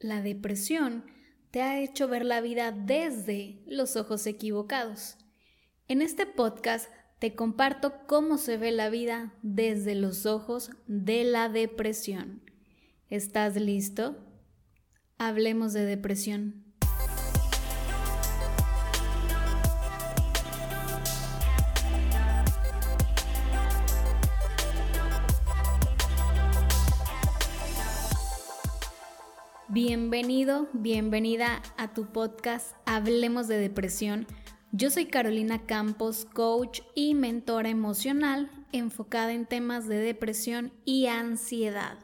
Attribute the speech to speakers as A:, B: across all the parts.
A: la depresión te ha hecho ver la vida desde los ojos equivocados. En este podcast te comparto cómo se ve la vida desde los ojos de la depresión. ¿Estás listo? Hablemos de depresión. Bienvenido, bienvenida a tu podcast Hablemos de Depresión. Yo soy Carolina Campos, coach y mentora emocional enfocada en temas de depresión y ansiedad.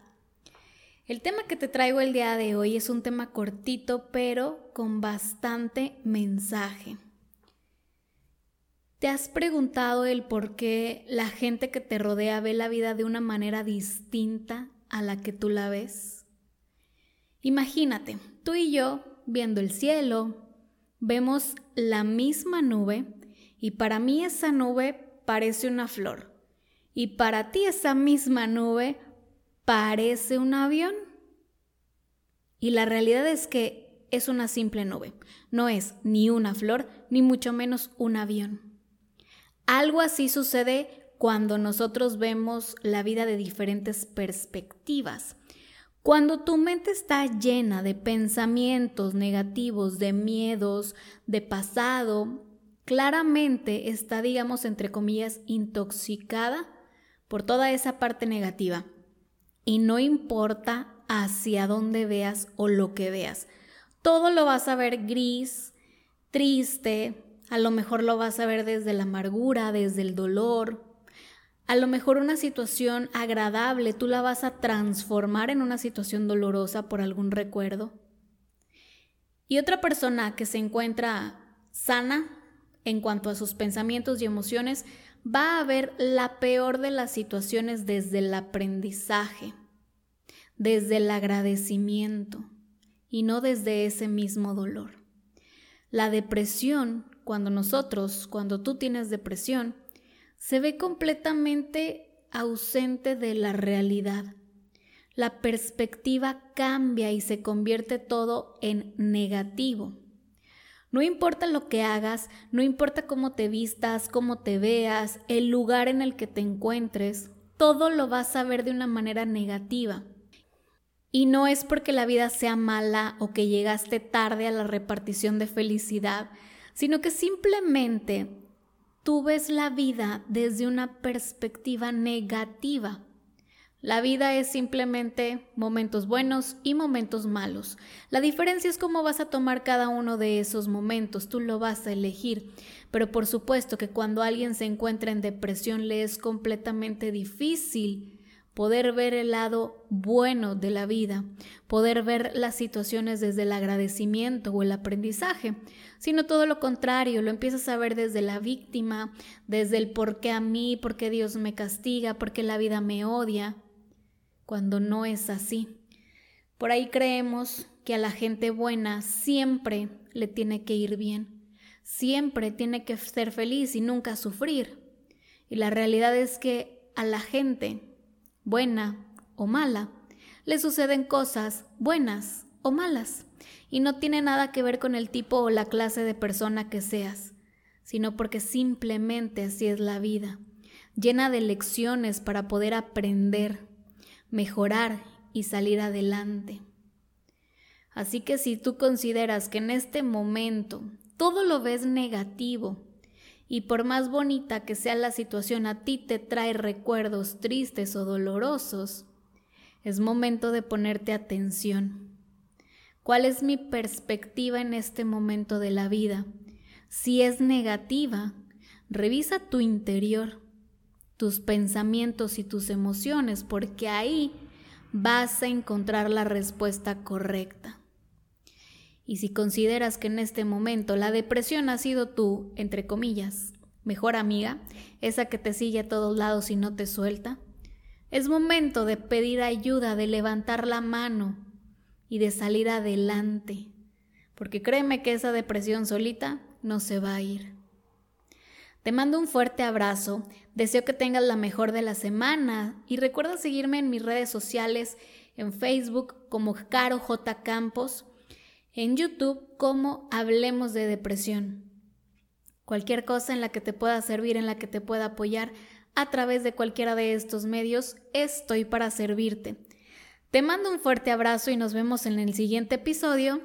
A: El tema que te traigo el día de hoy es un tema cortito pero con bastante mensaje. ¿Te has preguntado el por qué la gente que te rodea ve la vida de una manera distinta a la que tú la ves? Imagínate, tú y yo viendo el cielo, vemos la misma nube y para mí esa nube parece una flor y para ti esa misma nube parece un avión. Y la realidad es que es una simple nube, no es ni una flor ni mucho menos un avión. Algo así sucede cuando nosotros vemos la vida de diferentes perspectivas. Cuando tu mente está llena de pensamientos negativos, de miedos, de pasado, claramente está, digamos, entre comillas, intoxicada por toda esa parte negativa. Y no importa hacia dónde veas o lo que veas. Todo lo vas a ver gris, triste, a lo mejor lo vas a ver desde la amargura, desde el dolor, a lo mejor una situación agradable tú la vas a transformar en una situación dolorosa por algún recuerdo. Y otra persona que se encuentra sana en cuanto a sus pensamientos y emociones va a ver la peor de las situaciones desde el aprendizaje, desde el agradecimiento y no desde ese mismo dolor. La depresión, cuando nosotros, cuando tú tienes depresión, se ve completamente ausente de la realidad. La perspectiva cambia y se convierte todo en negativo. No importa lo que hagas, no importa cómo te vistas, cómo te veas, el lugar en el que te encuentres, todo lo vas a ver de una manera negativa. Y no es porque la vida sea mala o que llegaste tarde a la repartición de felicidad, sino que simplemente tú ves la vida desde una perspectiva negativa. La vida es simplemente momentos buenos y momentos malos. La diferencia es cómo vas a tomar cada uno de esos momentos, tú lo vas a elegir. Pero por supuesto que cuando alguien se encuentra en depresión le es completamente difícil poder ver el lado bueno de la vida, poder ver las situaciones desde el agradecimiento o el aprendizaje, sino todo lo contrario, lo empiezas a ver desde la víctima, desde el por qué a mí, por qué Dios me castiga, por qué la vida me odia, cuando no es así. Por ahí creemos que a la gente buena siempre le tiene que ir bien, siempre tiene que ser feliz y nunca sufrir. Y la realidad es que a la gente buena o mala, le suceden cosas buenas o malas y no tiene nada que ver con el tipo o la clase de persona que seas, sino porque simplemente así es la vida, llena de lecciones para poder aprender, mejorar y salir adelante. Así que si tú consideras que en este momento todo lo ves negativo, y por más bonita que sea la situación a ti te trae recuerdos tristes o dolorosos, es momento de ponerte atención. ¿Cuál es mi perspectiva en este momento de la vida? Si es negativa, revisa tu interior, tus pensamientos y tus emociones, porque ahí vas a encontrar la respuesta correcta. Y si consideras que en este momento la depresión ha sido tu, entre comillas, mejor amiga, esa que te sigue a todos lados y no te suelta, es momento de pedir ayuda, de levantar la mano y de salir adelante, porque créeme que esa depresión solita no se va a ir. Te mando un fuerte abrazo, deseo que tengas la mejor de la semana y recuerda seguirme en mis redes sociales en Facebook como Caro J. Campos, en YouTube como Hablemos de Depresión. Cualquier cosa en la que te pueda servir, en la que te pueda apoyar a través de cualquiera de estos medios, estoy para servirte. Te mando un fuerte abrazo y nos vemos en el siguiente episodio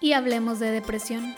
A: y hablemos de depresión.